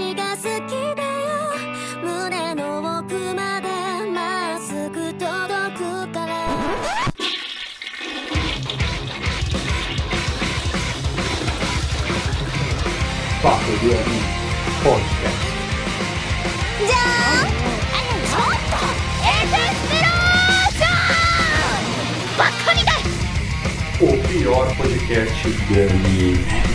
私が好きだよ。胸の奥までまっすぐ届くから。んちょっとエクスプロージョン!バカみたい! O pior podcast de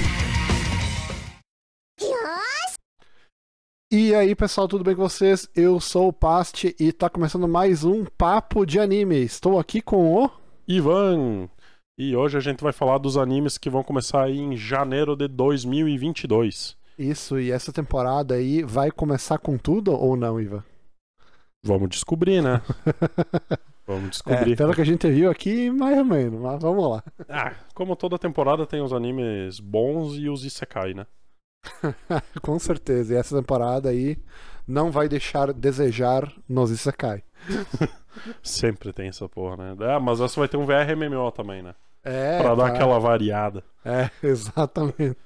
E aí, pessoal, tudo bem com vocês? Eu sou o Past e tá começando mais um Papo de Anime. Estou aqui com o. Ivan. E hoje a gente vai falar dos animes que vão começar aí em janeiro de 2022. Isso, e essa temporada aí vai começar com tudo ou não, Ivan? Vamos descobrir, né? Vamos É, descobrir. pelo que a gente viu aqui, mais ou menos, mas vamos lá. Ah, como toda temporada tem os animes bons e os isekai, né? com certeza, e essa temporada aí não vai deixar desejar nos Isekai. Sempre tem essa porra, né? Ah, mas essa vai ter um VRMMO também, né? É, pra dar vai- aquela variada. É, exatamente.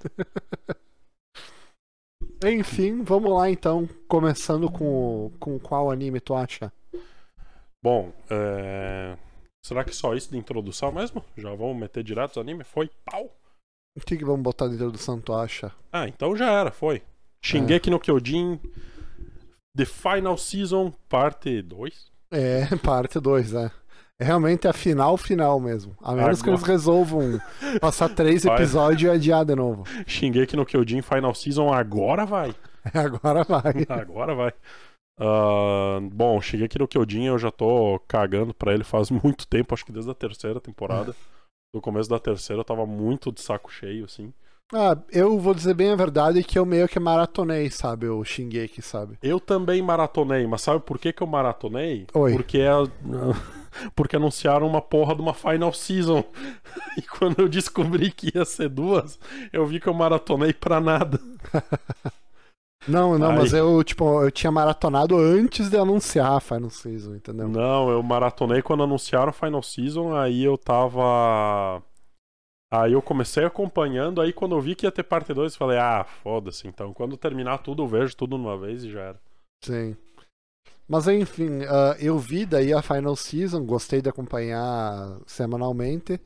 Enfim, vamos lá então, começando com, com qual anime tu acha? Bom, é... será que só isso de introdução mesmo? Já vamos meter direto os animes? Foi pau! O que, que vamos botar de introdução, tu acha? Ah, então já era, foi. Shingeki no Kyojin The Final Season, parte 2. É, parte 2, é. É realmente a final final mesmo. A menos que Agora- eles resolvam passar três episódios e adiar de novo. Shingeki no Kyojin Final Season agora vai. É, Agora vai. Agora vai. Ah, bom, Shingeki no Kyojin eu já tô cagando pra ele faz muito tempo, acho que desde a terceira temporada. No começo da terceira eu tava muito de saco cheio, assim. Ah, eu vou dizer bem a verdade que eu meio que maratonei, sabe, o Shingeki, sabe? Eu também maratonei, mas sabe por que, que eu maratonei? Oi. Porque, a- porque anunciaram uma porra de uma Final Season. E quando eu descobri que ia ser duas, eu vi que eu maratonei pra nada. Não, não, mas eu, tipo, eu tinha maratonado antes de anunciar a Final Season, entendeu? Não, eu maratonei quando anunciaram Final Season, aí eu tava. Aí eu comecei acompanhando, aí quando eu vi que ia ter parte 2, falei, ah, foda-se, então quando terminar tudo eu vejo tudo de uma vez e já era. Sim. Mas enfim, ah, eu vi daí a Final Season, gostei de acompanhar semanalmente.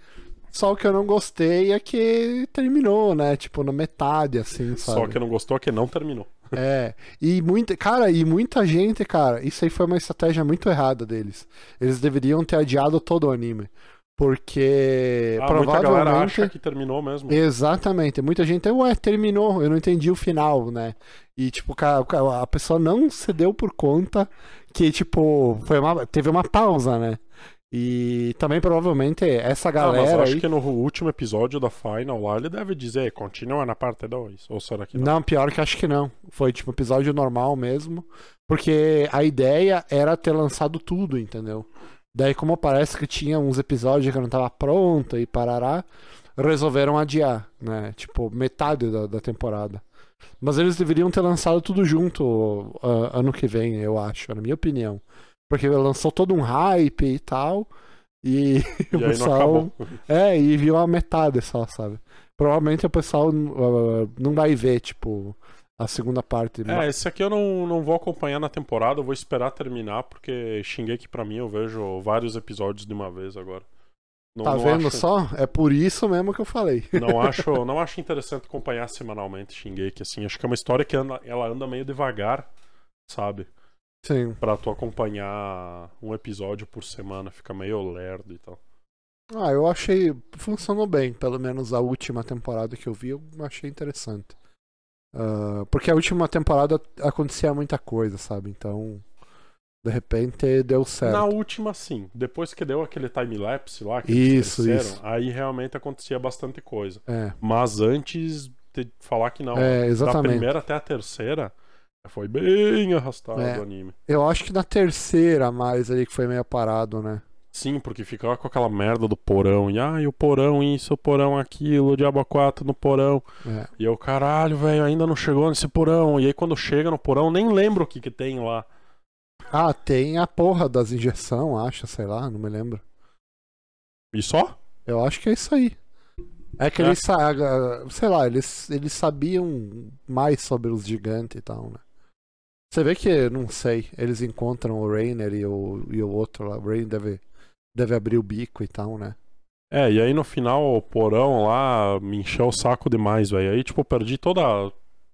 Só o que eu não gostei é que terminou, né? Tipo, na metade, assim, sabe? Só que não gostou que não terminou. É. E muita. Cara, e muita gente, cara, isso aí foi uma estratégia muito errada deles. Eles deveriam ter adiado todo o anime. Porque Ah, muita galera provavelmente. acha que terminou mesmo. Exatamente. Muita gente, ué, terminou, eu não entendi o final, né? E, tipo, a pessoa não se deu por conta que, tipo, foi uma, teve uma pausa, né? E também provavelmente essa Ah, mas galera acho aí. que no último episódio da Final lá ele deve dizer, continua na parte 2. Ou será que não? Não, pior que acho que não. Foi, tipo, episódio normal mesmo. Porque a ideia era ter lançado tudo, entendeu? Daí, como parece que tinha uns episódios que não tava pronto e parará, resolveram adiar, né? Tipo, metade da, da temporada. Mas eles deveriam ter lançado tudo junto ah, ano que vem, eu acho, na minha opinião. Porque lançou todo um hype e tal. E, E o pessoal. É, e viu a metade só, sabe? Provavelmente o pessoal uh, não vai ver, tipo, a segunda parte. É, esse aqui eu não, não vou acompanhar na temporada, eu vou esperar terminar, porque Shingeki pra mim eu vejo vários episódios de uma vez agora. Não, tá não vendo acho, só? É por isso mesmo que eu falei. Não acho, não acho interessante acompanhar semanalmente Shingeki, assim. Acho que é uma história que anda, ela anda meio devagar, sabe? Sim. Pra tu acompanhar um episódio por semana, fica meio lerdo e tal. Ah, eu achei. Funcionou bem, pelo menos a última temporada que eu vi, eu achei interessante. Ah, porque a última temporada acontecia muita coisa, sabe? Então, de repente deu certo. Na última, sim. Depois que deu aquele time-lapse lá, que Isso, isso. aí realmente acontecia bastante coisa. É, Mas antes de falar que não, é da exatamente. primeira até a terceira, foi bem arrastado É. o anime. Eu acho que na terceira mais ali que foi meio parado, né? Sim, porque ficava com aquela merda do porão. E ai, o porão isso, o porão aquilo, o Diabo 4 no porão. É. E eu, caralho, velho, ainda não chegou nesse porão. E aí quando chega no porão, nem lembro o que que tem lá. Ah, tem a porra das injeção, acho, sei lá, não me lembro. E só? Eu acho que é isso aí. É que eles, sa- sei lá, eles, eles sabiam mais sobre os gigantes e tal, né? Você vê que, não sei, eles encontram o Rainer e o, e o outro lá. O Rainer deve, deve abrir o bico e tal, né? É, e aí no final o porão lá me encheu o saco demais, velho. Aí, tipo, perdi toda,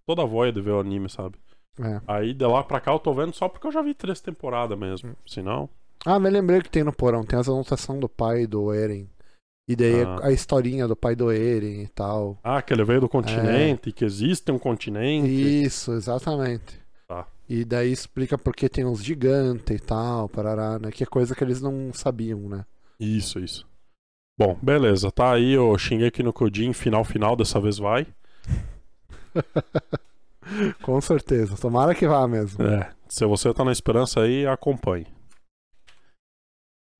toda a voia de ver o anime, sabe? É. Aí de lá pra cá eu tô vendo só porque eu já vi três temporadas mesmo. Senão. Ah, me lembrei que tem no porão, tem as anotações do pai do Eren. E daí Ah. a historinha do pai do Eren e tal. Ah, que ele veio do continente, que existe um continente. Isso, exatamente. E daí explica por que tem os gigantes e tal, parará, né? Que é coisa que eles não sabiam, né? Isso, isso. Bom, beleza. Tá aí o Shingeki no Kyojin, final, final, dessa vez vai. Com certeza. Tomara que vá mesmo. É, se você tá na esperança aí, acompanhe.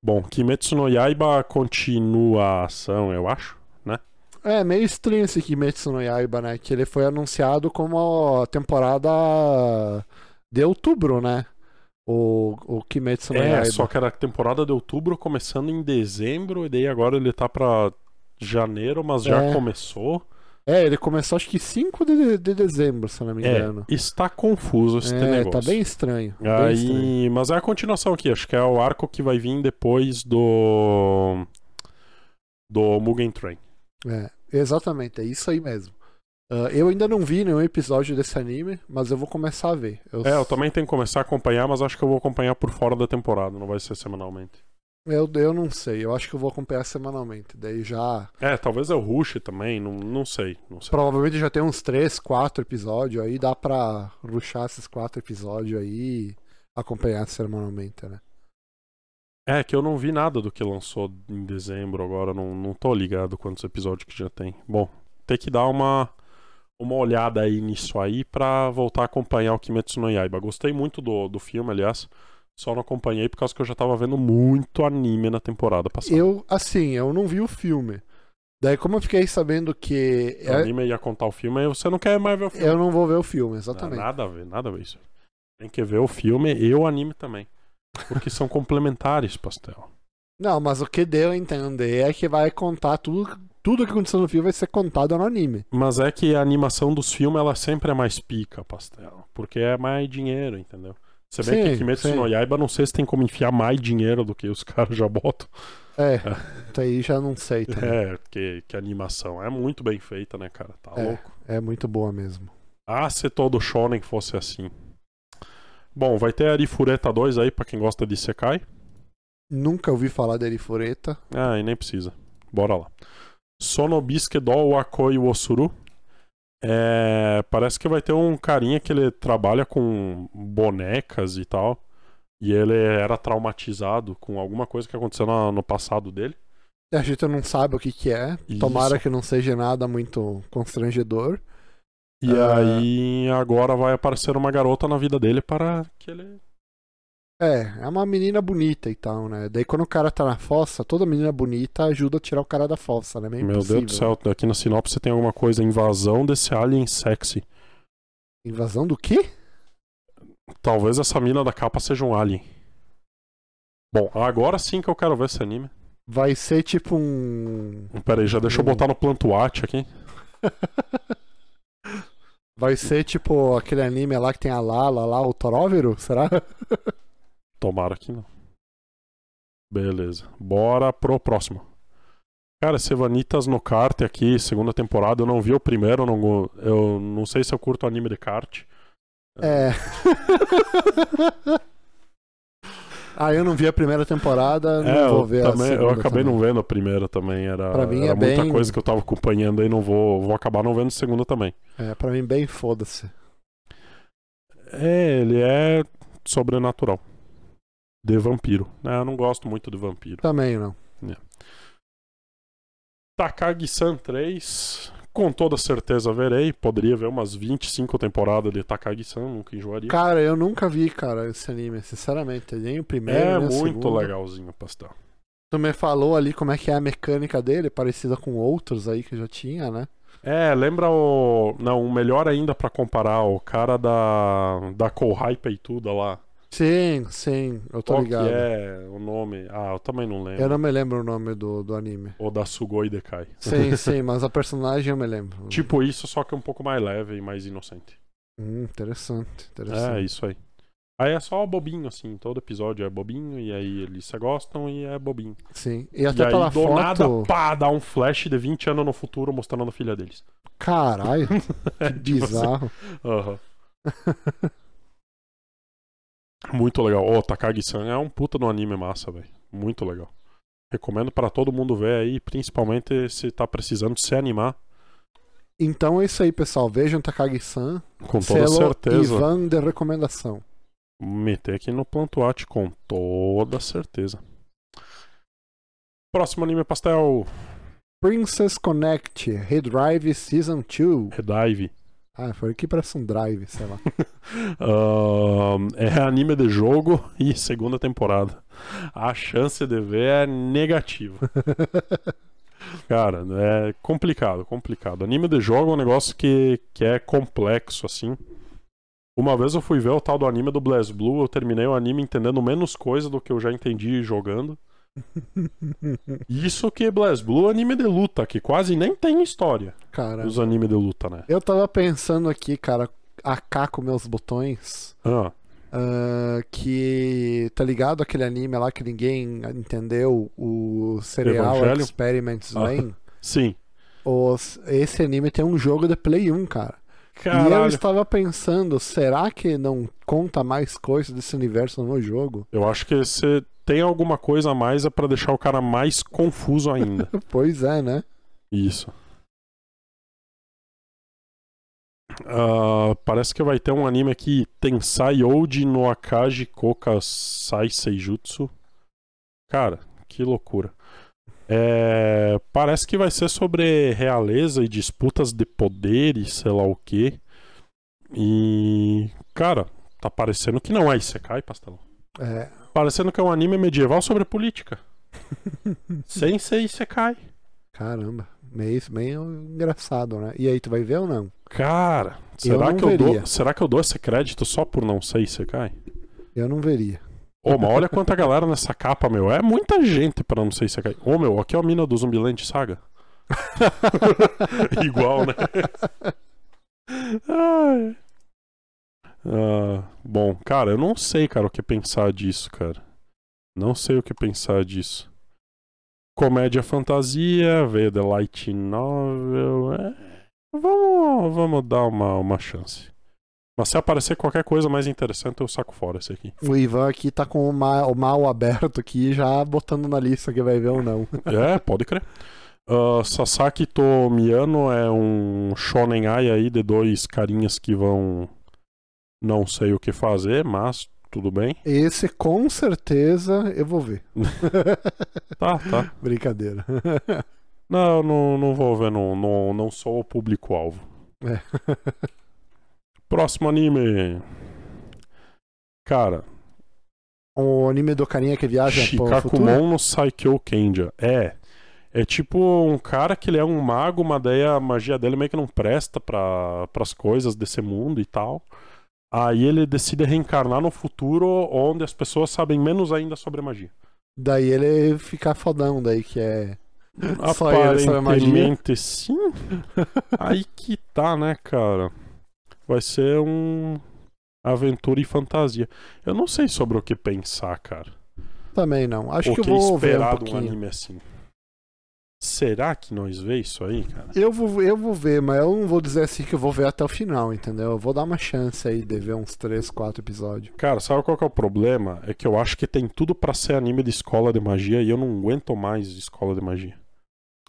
Bom, Kimetsu no Yaiba continua a ação, eu acho. É, meio estranho esse Kimetsu no Yaiba, né? Que ele foi anunciado como a temporada de outubro, né? O, o Kimetsu no É, Yaiba. só que era a temporada de outubro começando em dezembro, e daí agora ele tá pra janeiro, mas já É. começou. É, ele começou acho que 5 de, de dezembro, se não me É, engano. está confuso esse É, negócio. tá bem estranho. bem Aí, estranho. mas é a continuação aqui, acho que é o arco que vai vir depois do do Mugen Train. É, exatamente, é isso aí mesmo. Ah, eu ainda não vi nenhum episódio desse anime, mas eu vou começar a ver. Eu, É, eu também tenho que começar a acompanhar, mas acho que eu vou acompanhar por fora da temporada, não vai ser semanalmente. eu, eu não sei, eu acho que eu vou acompanhar semanalmente. Daí já. É, talvez eu rush também, não, não sei, não sei. Provavelmente já tem uns 3, 4 episódios aí, dá pra ruxar esses 4 episódios aí e acompanhar semanalmente, né? É, que eu não vi nada do que lançou em dezembro agora, não, não tô ligado quantos episódios que já tem. Bom, tem que dar uma, uma olhada aí nisso aí pra voltar a acompanhar o Kimetsu no Yaiba. Gostei muito do, do filme, aliás, só não acompanhei por causa que eu já tava vendo muito anime na temporada passada. Eu, assim, eu não vi o filme. Daí, como eu fiquei sabendo que. O é- anime ia contar o filme, aí você não quer mais ver o filme. eu não vou ver o filme, Não, exatamente. nada a ver, nada a ver isso. Tem que ver o filme e o anime também. Porque são complementares, pastel. Não, mas o que deu a entender é que vai contar tudo. Tudo que aconteceu no filme vai ser contado no anime. Mas é que a animação dos filmes, ela sempre é mais pica, pastel. Porque é mais dinheiro, entendeu? Você vê Sim, que Kimetsu sim. no Yaiba, não sei se tem como enfiar mais dinheiro do que os caras já botam. É, isso aí já não sei também. É, que, que a animação é muito bem feita, né, cara? Tá É. louco. É muito boa mesmo. Ah, se todo shonen fosse assim. Bom, vai ter Arifureta 2 aí pra quem gosta de Sekai. Nunca ouvi falar da Erifureta. Ah, e nem precisa. Bora lá. Sonobiske do Wakoi Osuru. É, parece que vai ter um carinha que ele trabalha com bonecas e tal. E ele era traumatizado com alguma coisa que aconteceu no, no passado dele. A gente não sabe o que, que é. Isso. Tomara que não seja nada muito constrangedor. E Ah. aí agora vai aparecer uma garota na vida dele para que ele. É, é uma menina bonita e tal, né? Daí quando o cara tá na fossa, toda menina bonita ajuda a tirar o cara da fossa, né? Meio Meu Deus do céu, aqui na sinopse tem alguma coisa, invasão desse alien sexy. Invasão do quê? Talvez essa mina da capa seja um alien. Bom, agora sim que eu quero ver esse anime. Vai ser tipo um. Pera aí, já deixa eu botar no Plantuate aqui. Vai ser tipo aquele anime lá que tem a Lala lá, o Toróvero? Será? Tomara que não. Beleza. Bora pro próximo. Cara, esse Vanitas no kart aqui, segunda temporada, eu não vi o primeiro, eu não, eu não sei se eu curto anime de kart. É. ah, eu não vi a primeira temporada, não É, vou eu, ver a também, eu acabei também. não vendo a primeira também. Era, Pra mim era é muita bem- coisa que eu tava acompanhando aí, não vou, vou acabar não vendo a segunda também. É, pra mim bem foda-se. É, ele é sobrenatural. De vampiro. É, eu não gosto muito de vampiro. Também não. Takagi-san 3, com toda certeza verei. Poderia ver umas 25 temporadas de Takagi-san, nunca enjoaria. Cara, eu nunca vi, cara, esse anime, sinceramente. Nem o primeiro, é muito segundo. legalzinho, pastel. Tu me falou ali como é que é a mecânica dele, parecida com outros aí que já tinha, né? É, lembra o. Não, o melhor ainda pra comparar, o cara da. Da Kohai Peituda lá. Sim, sim, eu tô Qual ligado. que é o nome? Ah, eu também não lembro. Eu não me lembro o nome do, do anime. O da Sugoi Dekai. Sim, sim, mas a personagem eu me lembro. Tipo isso, só que um pouco mais leve e mais inocente. Hum, interessante, É, interessante. isso aí. Aí é só bobinho, assim. Todo episódio é bobinho, e aí eles se gostam e é bobinho. Sim. E E até aí, pela do foto. nada, pá, dá um flash de 20 anos no futuro mostrando a filha deles. Caralho, que É, tipo assim, bizarro. aham. Muito legal. Ô, Takagi-san é um puta no anime massa, velho. Muito legal. Recomendo pra todo mundo ver aí, principalmente se tá precisando se animar. Então é isso aí, pessoal. Vejam Takagi-san. Com toda Selo certeza. Ivan de recomendação. Meter aqui no Plantuate com toda certeza. Próximo anime pastel, Princess Connect, Redrive Season 2. Redive. Ah, foi aqui parece um drive, sei lá. É anime de jogo e segunda temporada. A chance de ver é negativa. Cara, é complicado, complicado. Anime de jogo é um negócio que, que é complexo, assim. Uma vez eu fui ver o tal do anime do Blast Blue, eu terminei o anime entendendo menos coisa do que eu já entendi jogando. Isso que Blast Blue é anime de luta, que quase nem tem história. Cara, Os animes de luta, né? eu tava pensando aqui, cara, AK com meus botões. Ah, ah, que tá ligado aquele anime lá que ninguém entendeu, o Serial Evangelho? Experiments Ah. Lane. sim. Os- esse anime tem um jogo de Play 1, cara. E eu Caralho. estava pensando, será que não conta mais coisas desse universo no jogo? Eu acho que se tem alguma coisa a mais é pra deixar o cara mais confuso ainda. Pois é, né? Isso. Ah, parece que vai ter um anime aqui, Tensai Oji no Akaji Koka Sai Seijutsu. Cara, que loucura. É, parece que vai ser sobre realeza e disputas de poderes, sei lá o que. E, cara, tá parecendo que não é Isekai, pastelão. É. Parecendo que é um anime medieval sobre política. Sem ser Isekai. Caramba, meio, meio engraçado, né? E aí, tu vai ver ou não? Cara, Eu será não que eu veria. dou, será que eu dou esse crédito só por não ser Isekai? Eu não veria. Ô, mas olha quanta galera nessa capa, meu. É muita gente pra não ser Isekai. Ô, meu, aqui é a mina do Zumbiland Saga. Igual, né? Ai. Ah, bom, cara, eu não sei, cara, o que pensar disso, cara. Não sei o que pensar disso. Comédia fantasia, veio The Light Novel. É... Vamos, vamos dar uma, uma chance. Mas se aparecer qualquer coisa mais interessante, eu saco fora esse aqui. O Ivan aqui tá com o mal, o mal aberto aqui, já botando na lista que vai ver ou não. É, pode crer. Ah, Sasaki Tomiyano é um shonen ai aí de dois carinhas que vão não sei o que fazer, mas tudo bem. Esse com certeza eu vou ver. Tá, tá. Brincadeira. Não, não, não vou ver, não, não, não sou o público-alvo. É. Próximo anime. Cara, o anime do carinha que viaja. Shikakumon no Saikyo Kenja. É. É tipo um cara que ele é um mago, mas daí a magia dele meio que não presta para pras coisas desse mundo e tal. Aí ele decide reencarnar no futuro onde as pessoas sabem menos ainda sobre magia. Daí ele fica fodão, daí que é. Só ele sabe magia. Sim. Aí que tá, né, cara? Vai ser um aventura e fantasia. Eu não sei sobre o que pensar, cara. Também não. Acho o que que eu vou ver um esperar de um pouquinho. anime assim. Será que nós vê isso aí, cara? Eu vou, eu vou ver, mas eu não vou dizer assim que eu vou ver até o final, entendeu? Eu vou dar uma chance aí de ver uns 3, 4 episódios. Cara, sabe qual que é o problema? É que eu acho que tem tudo pra ser anime de escola de magia e eu não aguento mais escola de magia.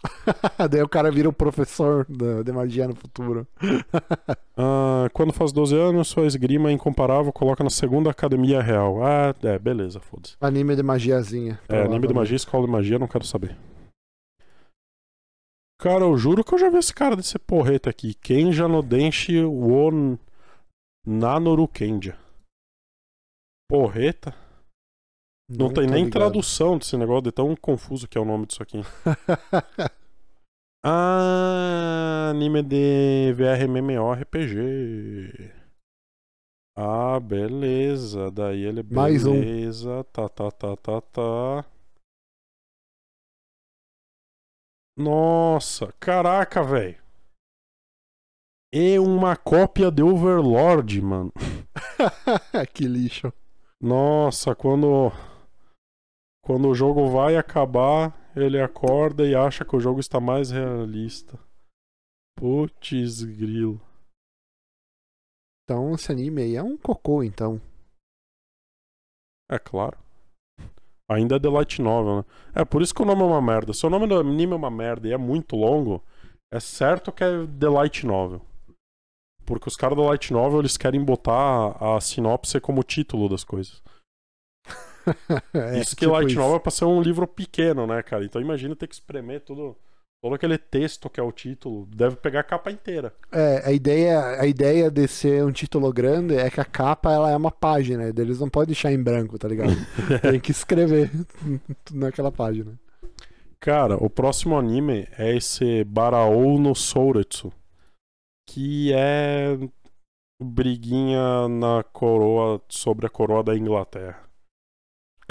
daí o cara vira o professor da- de magia no futuro. Ah, quando faz 12 anos, sua esgrima é incomparável, coloca na segunda academia real. Ah, é, beleza, foda-se. Anime de magiazinha. É, anime de magia, escola de magia, não quero saber. Cara, eu juro que eu já vi esse cara desse porreta aqui. Kenja no Denshi wo Nanoru Kenja. Porreta? Não, tem tô nem ligado. tradução desse negócio, de tão confuso que é o nome disso aqui. Ah, anime de VR MMORPG. Ah, beleza. Daí ele Mais um. beleza. Tá, tá, tá, tá, tá. Nossa, caraca, velho. É uma cópia de Overlord, mano. que lixo. Nossa, quando quando o jogo vai acabar, ele acorda e acha que o jogo está mais realista. Putz, grilo. Então esse anime aí é um cocô, então. É claro. Ainda é The Light Novel, né? É por isso que o nome é uma merda. Se o nome do anime é uma merda e é muito longo, é certo que é The Light Novel. Porque os caras do Light Novel eles querem botar a sinopse como título das coisas. É, isso que tipo Light isso. Novel é pra ser um livro pequeno, né, cara? Então imagina ter que espremer tudo, todo aquele texto que é o título. Deve pegar a capa inteira. É, a ideia, a ideia de ser um título grande é que a capa ela é uma página, eles não podem deixar em branco, tá ligado? Tem que escrever tudo naquela página. Cara, o próximo anime é esse Baraou no Souretsu. Que é briguinha na coroa sobre a coroa da Inglaterra.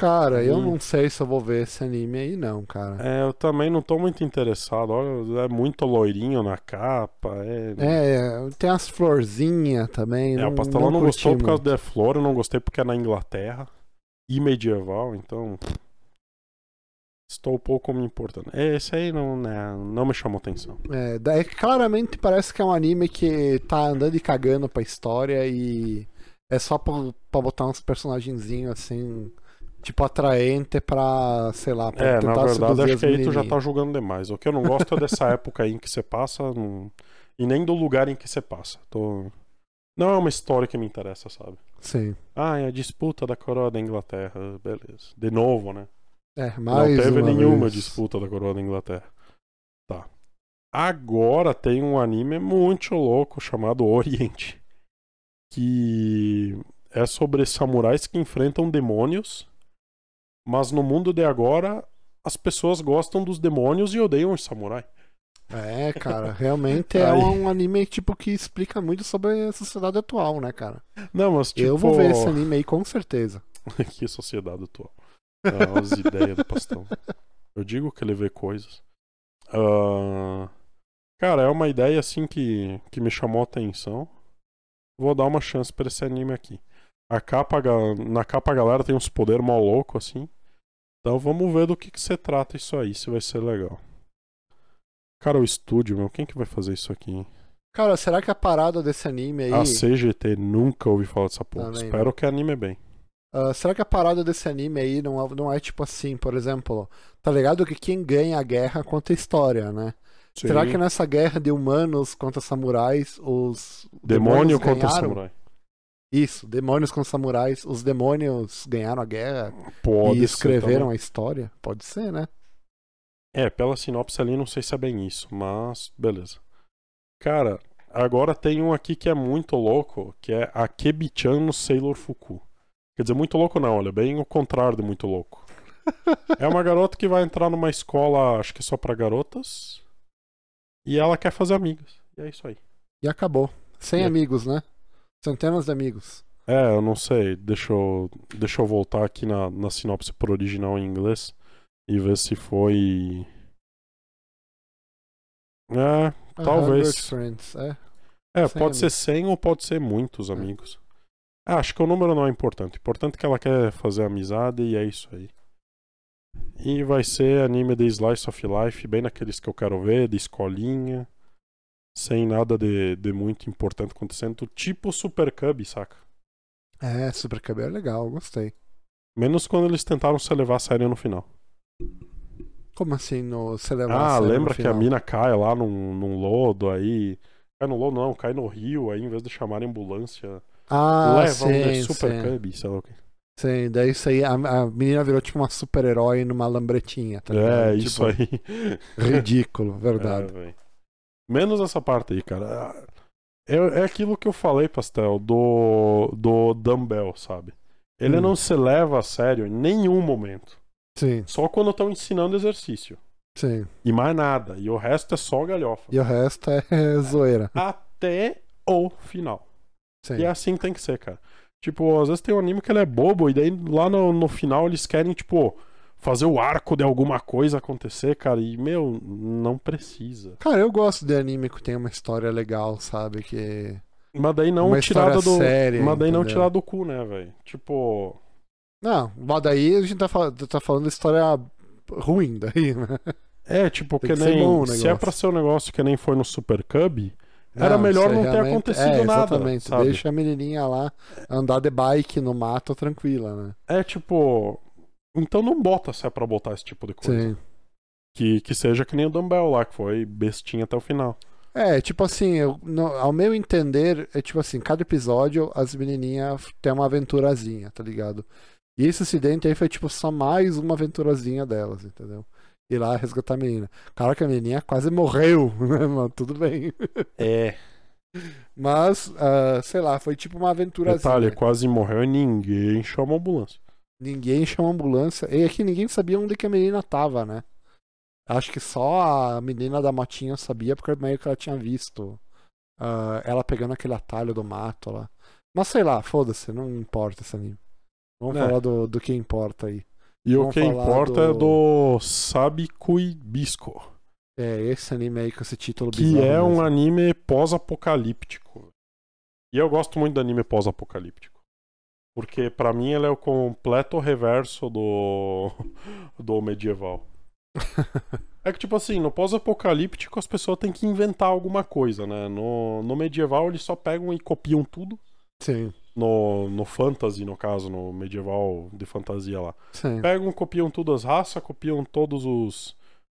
Cara, eu Hum. não sei se eu vou ver esse anime aí não, cara. É, eu também não tô muito interessado. Olha, é muito loirinho na capa. É, É, tem as florzinhas também. É, não, o Pastelão não, curti gostou por causa muito. da flor, eu não gostei porque é na Inglaterra e medieval, então. Estou pouco me importando. Esse aí não, né, não me chamou atenção. É, daí claramente parece que é um anime que tá andando e cagando pra história e é só pra, pra botar uns personagenzinhos assim, tipo, atraente pra, sei lá, pra É, na tentar verdade, seduzir acho que aí tu já tá julgando demais. O que eu não gosto é dessa época aí em que você passa não- e nem do lugar em que você passa. Tô... Não é uma história que me interessa, sabe? Sim. Ah, é a disputa da coroa da Inglaterra, beleza. De novo, né? É, mais não teve uma nenhuma vez. disputa da coroa da Inglaterra. Tá. Agora tem um anime muito louco chamado Oriente. Que é sobre samurais que enfrentam demônios. Mas no mundo de agora, as pessoas gostam dos demônios e odeiam os samurais. É, cara, realmente é um anime tipo que explica muito sobre a sociedade atual, né, cara? Não, mas tipo. Eu vou ver esse anime aí com certeza. que sociedade atual. Ah, as ideias do pastão. Eu digo que ele vê coisas. Ah, cara, é uma ideia assim que, que me chamou a atenção. Vou dar uma chance pra esse anime aqui. A capa, na capa a galera tem uns poderes mal louco assim. Então vamos ver do que, que se trata isso aí, se vai ser legal. Cara, o estúdio, meu, quem que vai fazer isso aqui? hein? Cara, será que a parada desse anime aí. A CGT, nunca ouvi falar dessa porra. Também não. Espero que anime bem. Ah, será que a parada desse anime aí não é, não é tipo assim, por exemplo, tá ligado que quem ganha a guerra conta a história, né? Será Sim. que nessa guerra de humanos contra samurais, os Demônio contra samurai. Isso, demônios contra samurais, os demônios ganharam a guerra Pode e ser escreveram também. a história? Pode ser, né? É, pela sinopse ali não sei se é bem isso, mas beleza. Cara, agora tem um aqui que é muito louco, que é a Kebi-chan no Sailor Fuku. Quer dizer, muito louco não, olha, bem o contrário de muito louco. É uma garota que vai entrar numa escola, acho que só pra garotas, e ela quer fazer amigos. E é isso aí. E acabou. Sem É. amigos, né? Centenas de amigos. É, eu não sei, deixa eu, deixa eu voltar aqui na, na sinopse por original em inglês e ver se foi... É, A Talvez. Friends, é. É, pode ser amigos. 100 ou pode ser muitos amigos. Ah, acho que o número não é importante. O importante é que ela quer fazer amizade e é isso aí. E vai ser anime de Slice of Life, bem naqueles que eu quero ver, de escolinha. Sem nada de, de muito importante acontecendo. Tipo Super Cub, saca? É, Super Cub é legal, gostei. Menos quando eles tentaram se levar a sério no final. Como assim no você levar a Ah, sério no lembra que a mina cai lá num, num lodo aí. Cai no lodo, não, cai no rio aí, em vez de chamar a ambulância. Ah, leva um de sim, Super sim. Cub, sei lá o quê. Sim, daí isso aí, a, a menina virou tipo uma super-herói numa lambretinha, tá ligado? É, Tipo, isso aí. Ridículo, É, verdade. Menos essa parte aí, cara. É, é aquilo que eu falei, Pastel, do, do Dumbbell, sabe? Ele Hum. não se leva a sério em nenhum momento. Sim, Só quando estão ensinando exercício. sim. E mais nada. E o resto é só galhofa. E o resto é zoeira. Até o final. Sim. E é assim que tem que ser, cara. Tipo, às vezes tem um anime que ele é bobo, e daí lá no, no final eles querem, tipo, fazer o arco de alguma coisa acontecer, cara. E, meu, não precisa. Cara, eu gosto de anime que tem uma história legal, sabe? Que. Mas daí não Uma tirada do. séria, mas daí não entendeu? tirar do cu, né, velho? Tipo. Não, mas daí a gente tá, fal- tá falando história ruim daí, né? É, tipo, Tem que, que nem. se é pra ser um negócio que nem foi no Super Cub, era melhor não ter acontecido é, nada. Exatamente. Sabe? Deixa a menininha lá andar de bike no mato tranquila, né? É tipo. Então não bota se é pra botar esse tipo de coisa. Sim. Que, que seja que nem o Dumbbell lá, que foi bestinha até o final. É, tipo assim, eu, no- ao meu entender, é tipo assim, cada episódio as menininhas têm uma aventurazinha, tá ligado? E esse acidente aí foi tipo só mais uma aventurazinha delas, entendeu? Ir lá resgatar a menina. Claro que a menininha quase morreu, né, mano? Tudo bem. É. Mas, ah, sei lá, foi tipo uma aventurazinha. Detalhe, quase morreu e ninguém chama a ambulância. Ninguém chama ambulância. E aqui ninguém sabia onde que a menina tava, né? Acho que só a menina da motinha sabia, porque meio que ela tinha visto ah, ela pegando aquele atalho do mato lá. Mas sei lá, foda-se, não importa esse anime. Vamos É. falar do, do que importa aí. E o Vamos que falar importa é do- do Sabikui Bisco. É, esse anime aí com esse título Que é um mesmo. anime pós-apocalíptico. E eu gosto muito do anime pós-apocalíptico. Porque pra mim ele é o completo reverso do, do medieval. É que, tipo assim, no pós-apocalíptico as pessoas têm que inventar alguma coisa, né? No, no medieval eles só pegam e copiam tudo. Sim, No, no fantasy, no caso, no medieval de fantasia lá. sim. Pegam, copiam todas as raças, copiam todos os.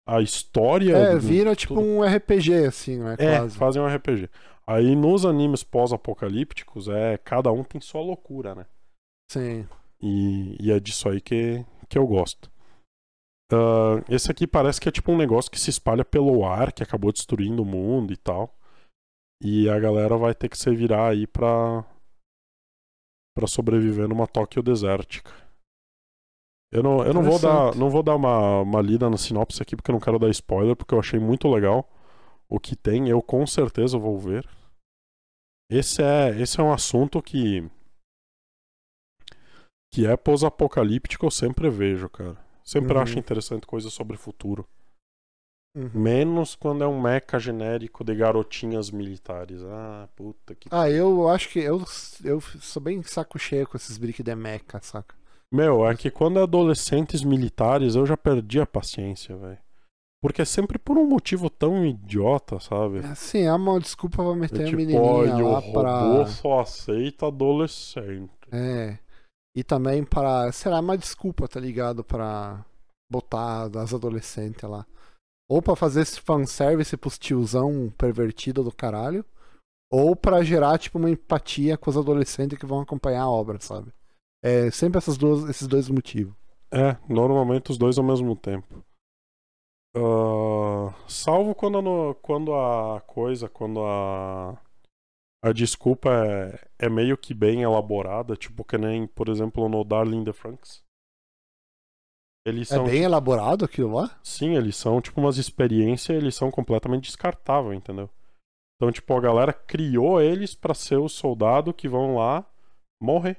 a história. É, vira tipo tudo. um RPG, assim, né? É, Quase. fazem um RPG. Aí nos animes pós-apocalípticos, é cada um tem sua loucura, né? Sim. E, e é disso aí que, que eu gosto. Ah, esse aqui parece que é tipo um negócio que se espalha pelo ar, que acabou destruindo o mundo e tal. E a galera vai ter que se virar aí pra, pra sobreviver numa Tóquio desértica. Eu não, eu não vou dar, não vou dar uma, uma lida na sinopse aqui porque eu não quero dar spoiler, porque eu achei muito legal o que tem. Eu com certeza vou ver. Esse é, esse é um assunto que que é pós-apocalíptico, eu sempre vejo, cara. Sempre Uhum. acho interessante coisa sobre futuro. Uhum. Menos quando é um mecha genérico de garotinhas militares. Ah, puta que. Ah, eu acho que eu, eu sou bem saco cheio com esses brick de mecha, saca? Meu, é que quando é adolescentes militares eu já perdi a paciência, velho. Porque é sempre por um motivo tão idiota, sabe? Assim, é uma desculpa pra meter É a tipo, menininha olha, o lá robô pra... só aceita adolescente. É. E também para, sei lá, uma desculpa, tá ligado? Pra botar as adolescentes lá. Ou pra fazer esse fanservice pros tiozão pervertido do caralho. Ou pra gerar, tipo, uma empatia com os adolescentes que vão acompanhar a obra, sabe? É sempre essas duas, esses dois motivos. É, normalmente os dois ao mesmo tempo. Ah, salvo quando, no- quando a coisa, quando a, a desculpa é, é meio que bem elaborada, tipo que nem, por exemplo, no Darling the Franks. Eles É são, bem elaborado aquilo lá? sim, eles são tipo umas experiências, eles são completamente descartáveis, entendeu? Então, tipo, a galera criou eles pra ser os soldados que vão lá morrer.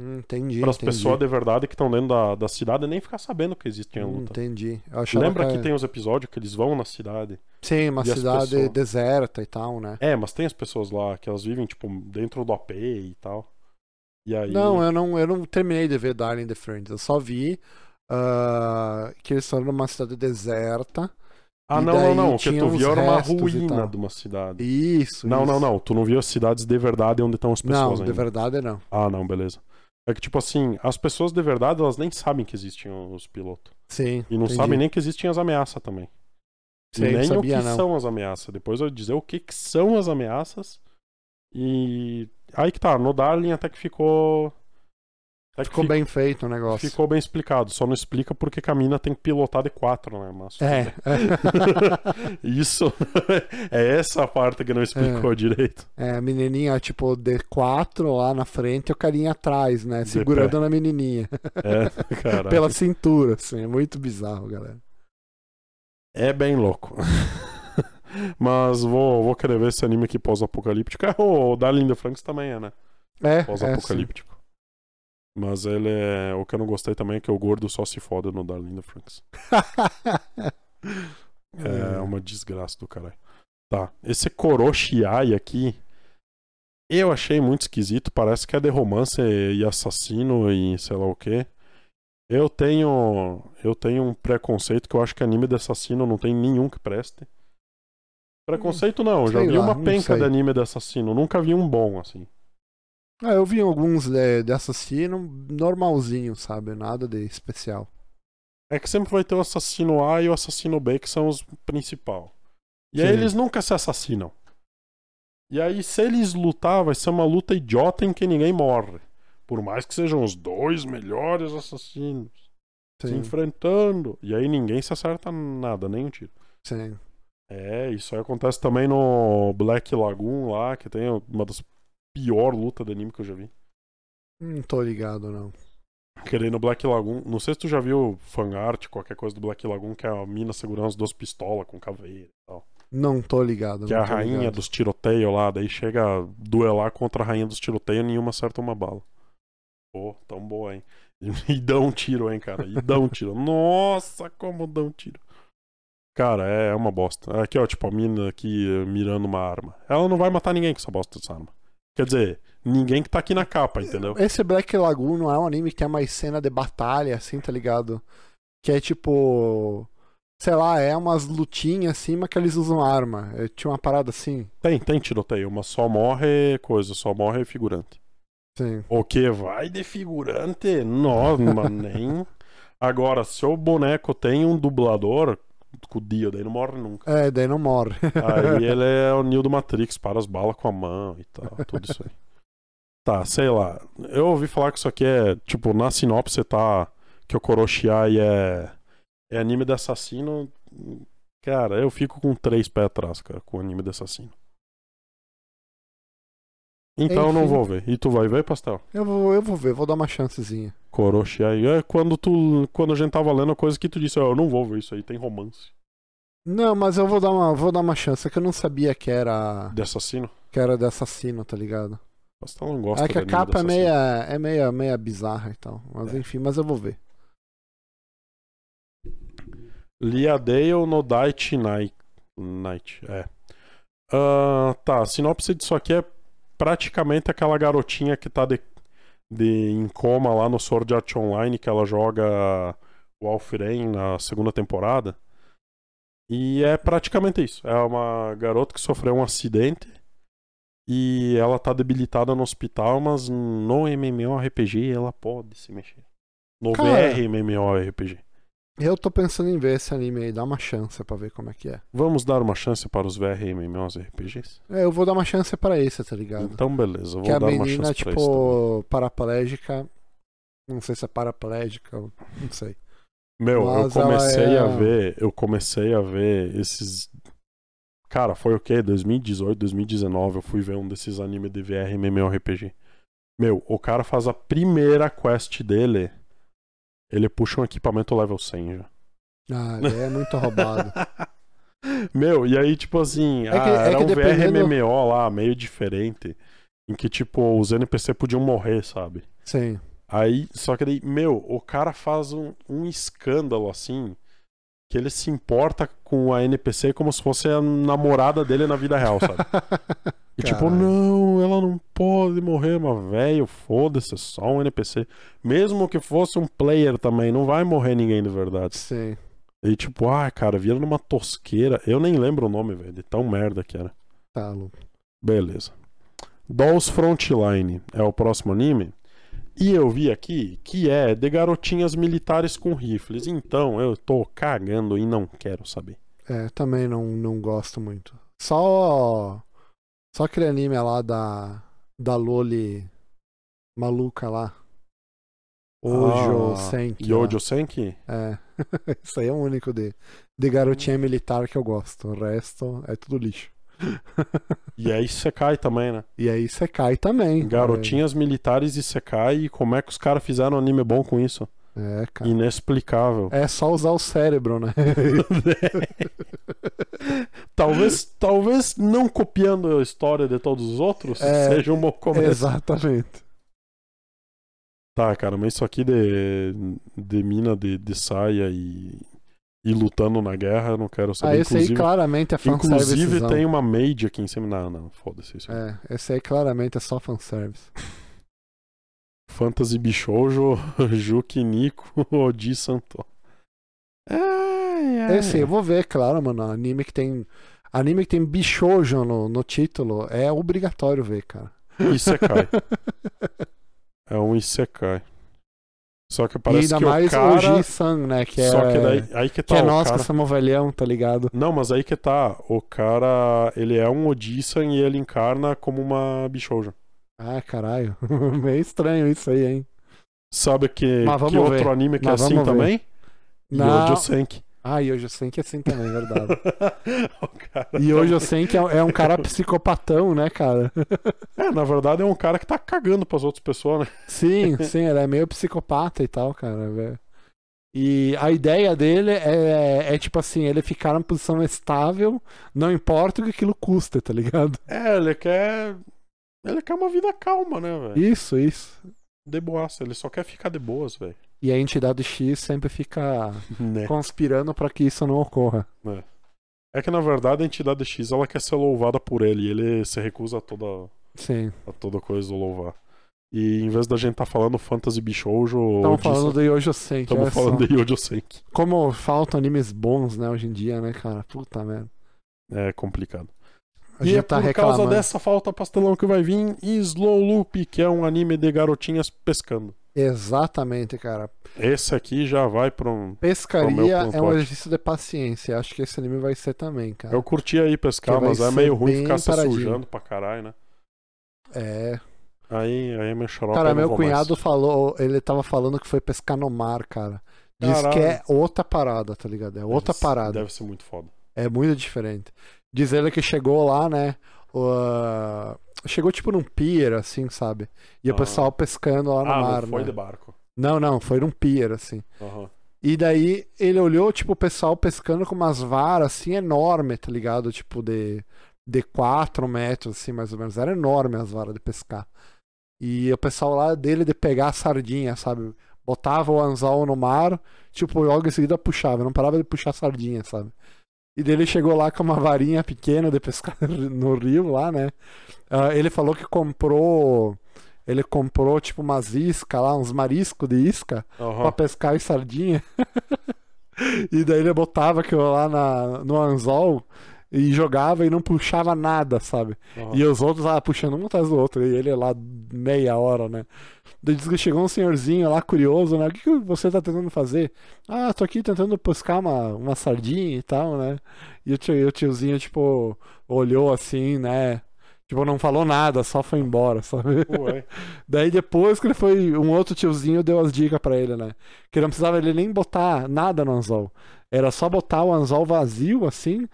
Hum, entendi. Para as pessoas de verdade que estão dentro da, da cidade nem ficar sabendo que existe a Hum, luta. entendi. Lembra que é- tem os episódios que eles vão na cidade? Sim, uma cidade pessoas- deserta e tal, né? É, mas tem as pessoas lá que elas vivem, tipo, dentro do AP e tal. E aí. Não, eu não, eu não terminei de ver Darling in the Franxx. Eu só vi ah, que eles foram numa cidade deserta. Ah, não, não, não. O que tu viu era uma ruína de uma cidade. Isso, Não, isso. não, não. Tu não viu as cidades de verdade onde estão as Não, pessoas de ainda. verdade não. Ah, não, beleza. É que, tipo assim, as pessoas de verdade, elas nem sabem que existem os pilotos. Sim. E não entendi. sabem nem que existem as ameaças também. Sim, e nem sabia o que não. são as ameaças. Depois eu dizer o que, que são as ameaças. E. Aí que tá, no Darling até que ficou. Até Ficou fi- bem feito o negócio. Ficou bem explicado. Só não explica porque que a mina tem que pilotar de quatro, né? Mas. É. Isso. é essa a parte que não explicou direito. é, a menininha, tipo, D4 lá na frente e o carinha atrás, né? Segurando na menininha. É, cara. Pela cintura, assim. É muito bizarro, galera. É bem louco. Mas vou, vou querer ver esse anime aqui pós-apocalíptico. É, o Darling the Franks também é, né? É, é. Pós-apocalíptico. Mas ele é. O que eu não gostei também é que o gordo só se foda no Darling the Franks. É uma desgraça do caralho. Tá. Esse Koroshiai aqui. Eu achei muito esquisito. Parece que é de romance e assassino e sei lá o que. Eu tenho. Eu tenho um preconceito que eu acho que anime de assassino não tem nenhum que preste. Preconceito não, eu já Sei vi lá, uma penca sei. de anime de assassino. Nunca vi um bom, assim. Ah, eu vi alguns de, de assassino normalzinho, sabe? Nada de especial. É que sempre vai ter o assassino A e o assassino B, que são os principal. E aí Sim. eles nunca se assassinam. E aí, se eles lutar, vai ser uma luta idiota em que ninguém morre. Por mais que sejam os dois melhores assassinos se Sim, enfrentando. E aí ninguém se acerta nada, nem um tiro. sim. É, isso aí acontece também no Black Lagoon lá, que tem uma das piores lutas de anime que eu já vi. Não tô ligado, não. Querendo no Black Lagoon. Não sei se tu já viu fanart, qualquer coisa do Black Lagoon, que é a mina segurando as duas pistolas com caveira e tal. Não tô ligado. Que é a rainha ligado. dos tiroteios lá, daí chega a duelar contra a rainha dos tiroteios e nenhuma acerta uma bala. Pô, tão boa, hein? E dá um tiro, hein, cara? E dá um tiro. Nossa, como dá um tiro. Cara, é uma bosta. Aqui, ó, tipo, a mina aqui mirando uma arma. Ela não vai matar ninguém com essa bosta dessa arma. Quer dizer, ninguém que tá aqui na capa, entendeu? Esse Black Lagoon não é um anime que tem mais cena de batalha, assim, tá ligado? Que é tipo. Sei lá, é umas lutinhas assim, mas que eles usam arma. É, tinha uma parada assim. Tem, tem tiroteio, mas só morre coisa, só morre figurante. Sim. O que vai de figurante? Não, mas nem. Agora, se o boneco tem um dublador, com o Dio, daí não morre nunca. É, daí não morre. Aí ele é o Neo do Matrix, para as balas com a mão e tal, tudo isso aí. Tá, sei lá. Eu ouvi falar que isso aqui é, tipo, na sinopse tá que o Koroshiai é, é anime de assassino. Cara, eu fico com três pés atrás, cara, com anime de assassino. Então eu não Enfim. vou ver. E tu vai ver, Pastel? Eu vou, eu vou ver, vou dar uma chancezinha. Koroshiai. É quando tu. Quando a gente tava lendo a coisa que tu disse, ó, eu não vou ver isso aí, tem romance. Não, mas eu vou dar uma, vou dar uma chance, é que eu não sabia que era, De assassino? que era de assassino, tá ligado? Pastel não gosta É que a capa é meia, é meia, meia bizarra e tal. Mas É. enfim, mas eu vou ver. Liadale no Daichi Night. Night, é. Ah, tá, a sinopse disso aqui é praticamente aquela garotinha que tá de, de em coma lá no Sword Art Online, que ela joga o Alfrein na segunda temporada. E é praticamente isso. É uma garota que sofreu um acidente e ela tá debilitada no hospital, mas no MMORPG ela pode se mexer. No Cara. VR MMORPG. Eu tô pensando em ver esse anime aí, dar uma chance pra ver como é que é. Vamos dar uma chance para os VR MMOs RPGs? É, eu vou dar uma chance pra esse, tá ligado? Então, beleza, eu vou que a dar uma menina, chance pra esse também. tipo, paraplégica. Não sei se é paraplégica, não sei. Meu, eu Mas ela comecei é- a ver, eu comecei a ver esses. Cara, foi o quê? 2018, 2019, eu fui ver um desses animes de VR MMORPG. Meu, o cara faz a primeira quest dele, ele puxa um equipamento level 100 já. Ah, ele é muito roubado. Meu, e aí, tipo assim, É que- ah, é era que um dependendo- VRMMO lá, meio diferente, em que, tipo, os NPC podiam morrer, sabe? Sim. Aí, só que daí, meu, o cara faz um, um escândalo assim, que ele se importa com a NPC como se fosse a namorada dele na vida real, sabe? E tipo, não, ela não pode morrer, mas velho, foda-se, é só um NPC. Mesmo que fosse um player também, não vai morrer ninguém de verdade. Sim. E tipo, ah, cara, vira numa tosqueira. Eu nem lembro o nome, velho, de tão merda que era. Tá, Lu. Beleza. Dolls Frontline é o próximo anime. E eu vi aqui que é de garotinhas militares com rifles. Então eu tô cagando e não quero saber. É, também não, não gosto muito. Só. Só aquele anime lá da. Da Loli maluca lá. Ojo Ah, Senki. Yojo Senki? É. Isso aí é o único de, de garotinha militar que eu gosto. O resto é tudo lixo. E aí Sekai também, né? E aí você cai também. Garotinhas militares e Sekai. E como é que os caras fizeram um anime bom com isso? É, cara. Inexplicável. É só usar o cérebro, né? Talvez, talvez não copiando a história de todos os outros É, seja um bom começo. Exatamente. Tá, cara, mas isso aqui de, de mina de, de saia e, e lutando na guerra, eu não quero Ah, saber. esse aí inclusive, claramente é fanservice. inclusive tem uma maid aqui em cima. Não, não, foda-se isso. aí. É, esse aí claramente é só fanservice. Fantasy Bishoujo, Juki Nico, Odi Santo. Ai. Esse aí eu vou ver, claro, mano. Anime que tem. Anime que tem bichojo no, no título é obrigatório ver, cara. Isekai. É um Isekai. Só que e parece ainda que mais o cara... Oji-san, né? Que é, Só que daí, aí que que tá é o nós cara... que somos velhão, tá ligado? Não, mas aí que tá. O cara, ele é um Odisan e ele encarna como uma Bishoujo. Ah, caralho. Meio estranho isso aí, hein? Sabe que, que outro ver. anime que é Mas assim vamos ver. também? Não. Yojo Senki. Ah, sei que é assim também, é verdade. E também- sei que é, é um cara psicopatão, né, cara? É, na verdade é um cara que tá cagando pras outras pessoas, né? Sim, sim, ele é meio psicopata e tal, cara. velho. E a ideia dele é, é tipo assim, ele ficar numa posição estável, não importa o que aquilo custa, tá ligado? É, ele quer. Ele quer uma vida calma, né, velho? Isso, isso. De boaça, ele só quer ficar de boas, velho. E a entidade X sempre fica Né? conspirando pra que isso não ocorra. É que na verdade a entidade X ela quer ser louvada por ele e ele se recusa a toda, Sim. a toda coisa do louvar. E em vez da gente tá falando Fantasy Bishoujo, Estamos falando do Yojo Senki. estamos falando só. de Yojo Senki. Como faltam animes bons, né, hoje em dia, né, cara? Puta merda. É complicado. A e é tá por causa reclamando. dessa falta pastelão que vai vir Slow Loop, que é um anime de garotinhas pescando. Exatamente, cara. Esse aqui já vai pra um. Pescaria Pro é um exercício de paciência. Acho que esse anime vai ser também, cara. Eu curti aí pescar, mas é meio ruim ficar se paradinho. sujando pra caralho, né? É. Aí, aí meu xarope Cara, meu cunhado mais. falou, ele tava falando que foi pescar no mar, cara. Diz Caralho. que é outra parada, tá ligado? É outra Deve- parada. Deve ser muito foda. É muito diferente. Diz ele que chegou lá, né? ah, chegou tipo num pier, assim, sabe? E o Ah. pessoal pescando lá no ah, mar, não foi né? de barco. Não, não, foi num pier, assim. Aham. E daí ele olhou, tipo, o pessoal pescando com umas varas, assim, enorme, tá ligado? Tipo, de, de 4 metros, assim, mais ou menos. Era enorme as varas de pescar. E o pessoal lá dele de pegar a sardinha, sabe? Botava o anzol no mar, tipo, logo em seguida puxava. Não parava de puxar sardinha, sabe? E daí ele chegou lá com uma varinha pequena de pescar no rio lá, né? Ah, ele falou que comprou... Ele comprou, tipo, umas iscas lá, uns mariscos de isca pra Aham. pescar e sardinha. e daí ele botava aquilo lá na, no anzol e jogava e não puxava nada, sabe? aham. E os outros lá puxando um atrás do outro. E ele lá meia hora, né? Daí diz que chegou um senhorzinho lá curioso, né? O que, que você tá tentando fazer? Ah, tô aqui tentando pescar uma, uma sardinha e tal, né? E o, tio, e o tiozinho, tipo, olhou assim, né? Tipo, não falou nada, só foi embora, sabe? Ué. Daí depois que ele foi, um outro tiozinho deu as dicas pra ele, né? Que não precisava ele nem botar nada no anzol. Era só botar o anzol vazio, assim,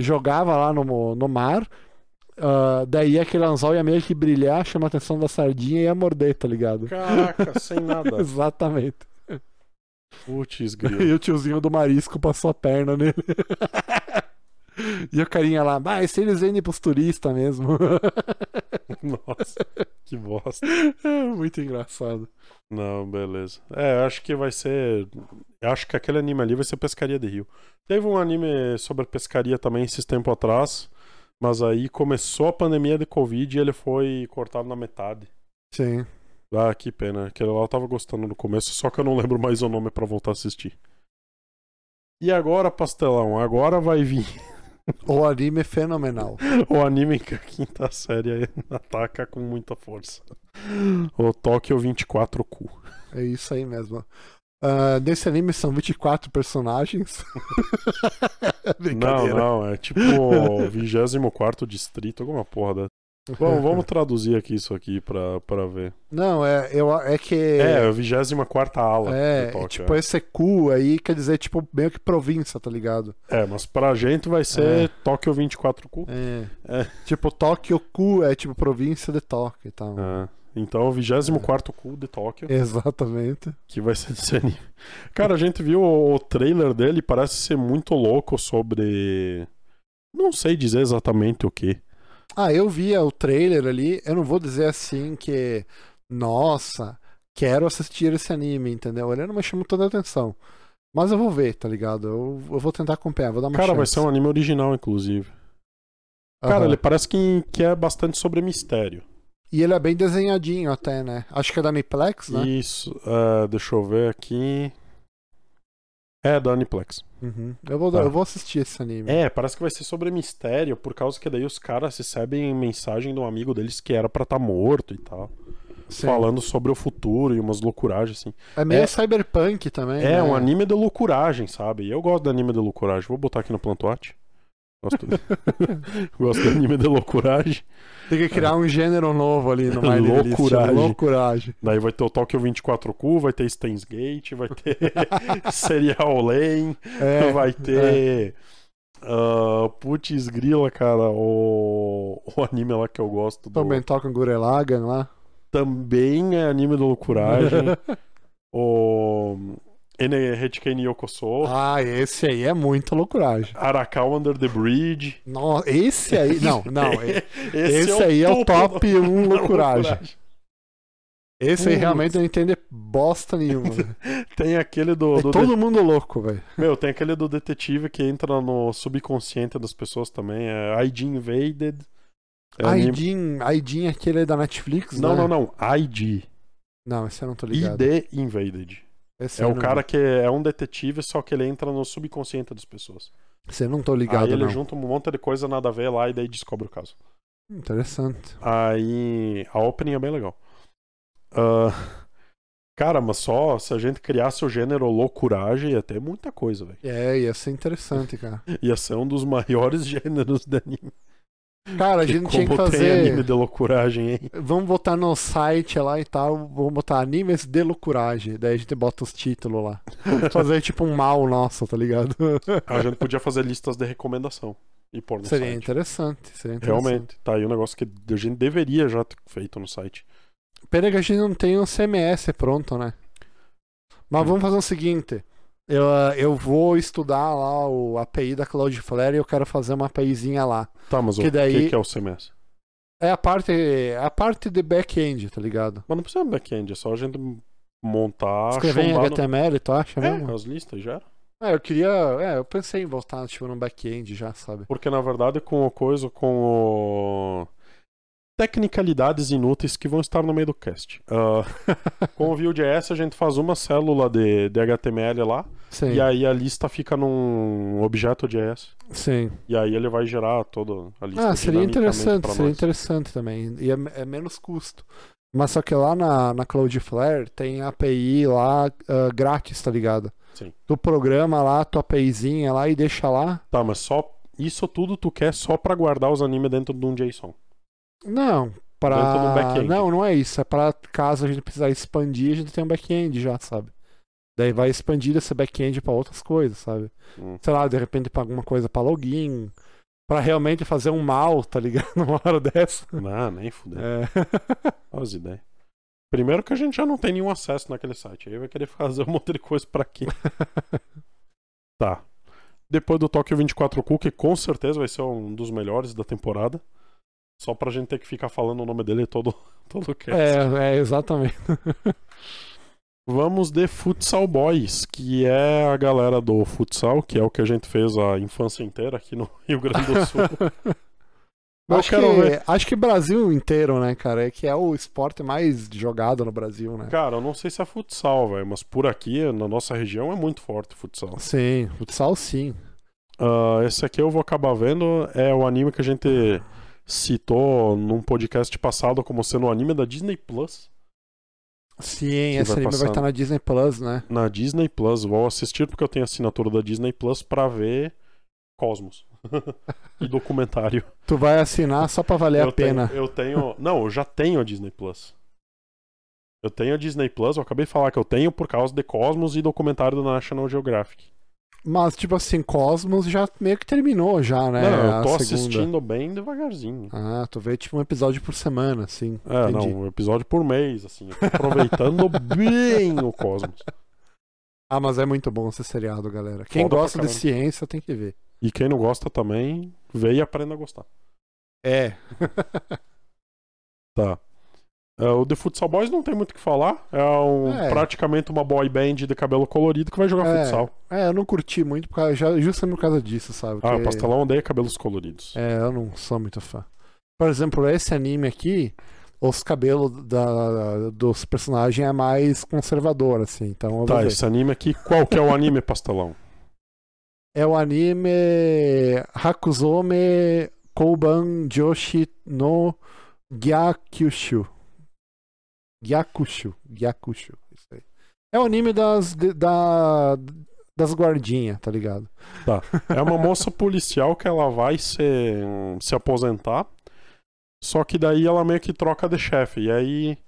jogava lá no, no mar. ah, daí aquele anzol ia meio que brilhar, chamar a atenção da sardinha e ia morder, tá ligado? Caraca, sem nada. Exatamente. Putz, E grilo. o tiozinho do marisco passou a perna nele. e o carinha lá, ah, esse eles vendem pros turistas mesmo. Nossa, que bosta. é muito engraçado. Não, beleza. É, eu acho que vai ser. eu Acho que aquele anime ali vai ser Pescaria de Rio. Teve um anime sobre pescaria também esses tempos atrás, mas aí começou a pandemia de Covid e ele foi cortado na metade. Sim. Ah, que pena. Aquele lá eu tava gostando no começo, só que eu não lembro mais o nome pra voltar a assistir. E agora, pastelão, agora vai vir O anime é fenomenal. o anime que a quinta série ataca com muita força. O Tokyo 24 Ku. É isso aí mesmo. Ah, nesse anime são 24 personagens. Não, não, é tipo o 24 distrito, alguma porra da. Bom, vamos traduzir aqui isso aqui pra, pra ver. Não, é, eu, é que. É, a 24 ala é, Tóquio. tipo, esse cu aí quer dizer, tipo, meio que província, tá ligado? é. é, mas pra gente vai ser Tóquio 24 Ku. É. É. Tipo, Tóquio Ku é tipo província de Tóquio e tal. É. Então, o 24 cu de Tóquio, Exatamente. que vai ser desse anime. Cara, a gente viu o, o trailer dele, parece ser muito louco sobre. Não sei dizer exatamente o que. Ah, eu via o trailer ali, eu não vou dizer assim que, nossa, quero assistir esse anime, entendeu? Ele não me chamou toda a atenção. Mas eu vou ver, tá ligado? Eu, eu vou tentar acompanhar, vou dar uma Cara, vai chance. ser um anime original, inclusive. Cara, Aham. ele parece que, que é bastante sobre mistério. E ele é bem desenhadinho até, né? Acho que é da Aniplex, né? Isso, é, deixa eu ver aqui. É, da Aniplex. Uhum. Eu, vou, Tá. eu vou assistir esse anime. É, parece que vai ser sobre mistério, por causa que daí os caras recebem mensagem de um amigo deles que era pra estar morto e tal. Sim. Falando sobre o futuro e umas loucuragens, assim. É meio É- cyberpunk também. É, né? um anime de loucuragem, sabe? E eu gosto de anime de loucuragem. Vou botar aqui no Plantote. Gosto, gosto de anime de loucuragem. Tem que criar um gênero novo ali no My Loucuragem. Loucuragem. Daí vai ter o Tokyo 24Q, vai ter Steins Gate, vai ter Serial Lane, É, vai ter. ah, putz, grila, cara. O, o anime lá que eu gosto. Do... Também toca um Gurelagan lá. Também é anime de loucuragem. o. Ene Hetkei Yokoso. Ah, esse aí é muito loucuragem. Arakawa Under the Bridge. Nossa, esse aí. Não, não. Esse, Esse, aí é o top da- 1 da loucuragem. Esse aí Putz. realmente não entende bosta nenhuma. Tem aquele do. É do todo mundo louco, velho. Meu, tem aquele do detetive que entra no subconsciente das pessoas também. É ID Invaded. É anime- Aidin, Aidin, aquele da Netflix, Não, né? não, não. ID. Não, esse eu não tô ligado. ID Invaded. Esse É o não- cara que é um detetive, só que ele entra no subconsciente das pessoas. Eu não tô ligado, Aí ele não. junta um monte de coisa nada a ver lá e daí descobre o caso. Interessante. Aí a opening é bem legal. Ah, cara, mas só se a gente criasse o gênero loucuragem ia ter muita coisa, velho. É, ia ser interessante, cara. Ia ser um dos maiores gêneros de anime. Cara, a gente tinha que tem anime fazer. de loucuragem, hein? Vamos botar no site lá e tal. Vamos botar animes de loucuragem. Daí a gente bota os títulos lá. Fazer tipo um mal nosso, tá ligado? A gente podia fazer listas de recomendação e pôr no Seria site. interessante. Seria interessante. Realmente, tá aí um negócio que a gente deveria já ter feito no site. Pena que a gente não tem um CMS pronto, né? Mas Hum. vamos fazer o seguinte. Eu, ah, eu vou estudar lá o API da Cloudflare e eu quero fazer uma APIzinha lá. Tá, mas Que o que, que é o CMS? É a parte, é a parte de back-end, tá ligado? Mas não precisa de back-end, é só a gente montar, Escrever em chumbar no- HTML, tu acha É, mesmo? as listas já. É, eu queria. É, eu pensei em voltar tipo, no back-end já, sabe? Porque na verdade com o coisa, com o... Tecnicalidades inúteis que vão estar no meio do cast. Ah, com o Vue.js a gente faz uma célula de, de HTML lá Sim. e aí a lista fica num objeto JS. Sim. E aí ele vai gerar toda a lista Ah, seria interessante, seria nós. interessante também. E é, é menos custo. Mas só que lá na, na Cloudflare tem API lá ah, grátis, tá ligado? Sim. Tu programa lá tua APIzinha lá e deixa lá. Tá, mas só isso tudo tu quer só pra guardar os animes dentro de um JSON. Não, para back-end. Não, não é isso. É para caso a gente precisar expandir, a gente tem um back-end já, sabe? Daí vai expandir esse back-end pra outras coisas, sabe? Hum. Sei lá, de repente pra alguma coisa pra login, Pra realmente fazer um mal, tá ligado? Numa hora dessa. Não, nem fudeu. É. Olha as ideias. Primeiro que a gente já não tem nenhum acesso naquele site. Aí vai querer fazer um monte de coisa pra quê? Tá. Depois do Tokyo 24Q, que com certeza vai ser um dos melhores da temporada. Só pra gente ter que ficar falando o nome dele todo, todo o cast. É, é, exatamente. Vamos de Futsal Boys, que é a galera do futsal, que é o que a gente fez a infância inteira aqui no Rio Grande do Sul. Acho, que, ver. acho que Brasil inteiro, né, cara? É que é o esporte mais jogado no Brasil, né? Cara, eu não sei se é futsal, velho, mas por aqui, na nossa região, é muito forte o futsal. Sim, futsal sim. Ah, esse aqui eu vou acabar vendo. É o anime que a gente citou num podcast passado como sendo o anime da Disney Plus. Sim, esse vai anime vai estar na Disney Plus, né? Na Disney Plus. Vou assistir porque eu tenho assinatura da Disney Plus pra ver Cosmos. e documentário. Tu vai assinar só pra valer eu a pena. Tenho, eu tenho. Não, eu já tenho a Disney Plus. Eu tenho a Disney Plus, eu acabei de falar que eu tenho por causa de Cosmos e documentário do National Geographic. Mas, tipo assim, Cosmos já meio que terminou já, né? não, eu tô assistindo bem devagarzinho. Ah, tu vê tipo um episódio por semana, assim. É, entendi. não, um episódio por mês, assim. Eu tô aproveitando bem o Cosmos. Ah, mas é muito bom esse seriado, galera. Quem Foda gosta de ciência tem que ver. E quem não gosta também, vê e aprenda a gostar. É. Tá. É, o The Futsal Boys não tem muito o que falar. É, um, É. praticamente uma boy band de cabelo colorido que vai jogar É. futsal. É, eu não curti muito por causa, já, justamente por causa disso, sabe? Ah, o Que- Pastelão odeia cabelos coloridos. É, eu não sou muito fã. Por exemplo, esse anime aqui, os cabelos da, dos personagens é mais conservador, assim. Então Tá, esse anime aqui, qual que é o anime, Pastelão? É o anime Hakuzome Kouban Joshi no Gyakushu. Gyakushu. Gyakushu. É o anime das, da, das guardinhas, tá ligado? É uma moça policial que ela vai se, se aposentar. Só que daí ela meio que troca de chefe. E aí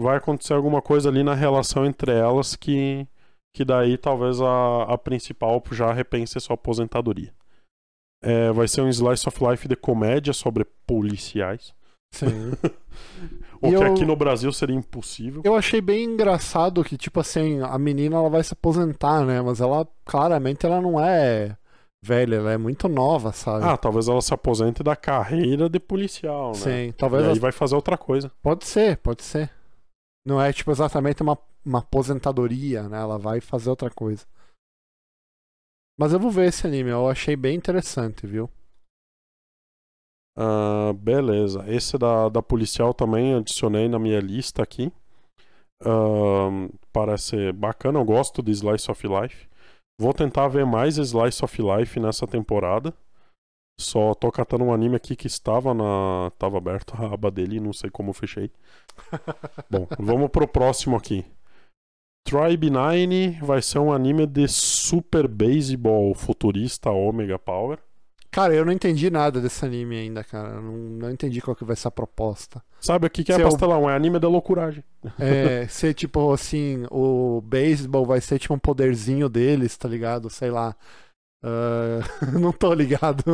vai acontecer alguma coisa ali na relação entre elas que, que daí talvez a, a principal já repense sua aposentadoria. É, vai ser um slice of life de comédia sobre policiais. Sim. O E que eu- aqui no Brasil seria impossível. Eu achei bem engraçado que, tipo assim, a menina ela vai se aposentar, né? Mas ela, claramente, ela não é velha, ela é muito nova, sabe? Ah, talvez ela se aposente da carreira de policial, né? Sim, E talvez. aí ela- vai fazer outra coisa. Pode ser, pode ser. Não é, tipo, exatamente uma, uma aposentadoria, né? Ela vai fazer outra coisa. Mas eu vou ver esse anime, eu achei bem interessante, viu? Ah, beleza. Esse da, da policial também adicionei na minha lista aqui. Ahn, parece bacana, eu gosto de Slice of Life. Vou tentar ver mais Slice of Life nessa temporada. Só tô catando um anime aqui que estava na. Tava aberto a aba dele, não sei como fechei. Bom, vamos pro próximo aqui. Tribe 9 vai ser um anime de Super Baseball futurista Omega Power. Cara, eu não entendi nada desse anime ainda, cara. Não, não entendi qual que vai ser a proposta. Sabe o que, que é Se eu- pastelão? É anime de loucuragem. É, ser tipo assim, o beisebol vai ser tipo um poderzinho deles, tá ligado? Sei lá. Ah, não tô ligado.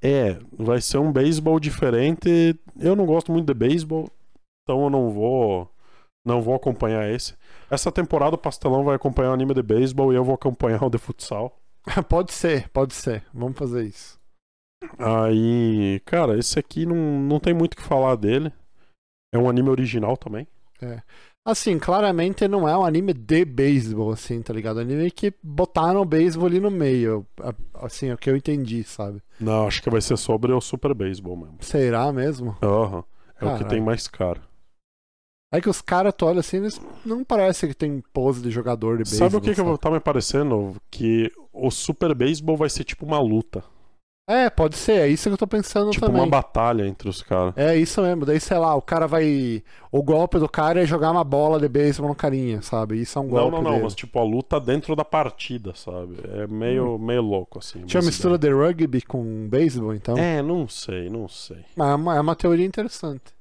É, vai ser um beisebol diferente. Eu não gosto muito de beisebol, então eu não vou não vou acompanhar esse. Essa temporada o Pastelão vai acompanhar o anime de beisebol e eu vou acompanhar o de futsal. pode ser, pode ser. Vamos fazer isso. Aí, cara, esse aqui não, não tem muito o que falar dele. É um anime original também. Assim, claramente não é um anime de beisebol, assim, tá ligado? É um anime que botaram o beisebol ali no meio. Assim, é o que eu entendi, sabe? Não, acho que vai ser sobre o Super Beisebol mesmo. Será mesmo? Aham. É o que Caralho. tem mais cara. É que os caras, tu olha assim, eles não parece que tem pose de jogador de beisebol. Sabe o que, que tá me parecendo? Que o Super Beisebol vai ser tipo uma luta. É, pode ser, é isso que eu tô pensando Tipo também. uma batalha entre os caras. É isso mesmo, daí sei lá, o cara vai. O golpe do cara é jogar uma bola de beisebol no carinha, sabe? Isso é um Não, golpe. não, não, dele. mas tipo a luta dentro da partida, sabe? É meio, meio louco assim. Tinha mas mistura de rugby com beisebol, então. É, não sei, não sei. É uma, é uma teoria interessante.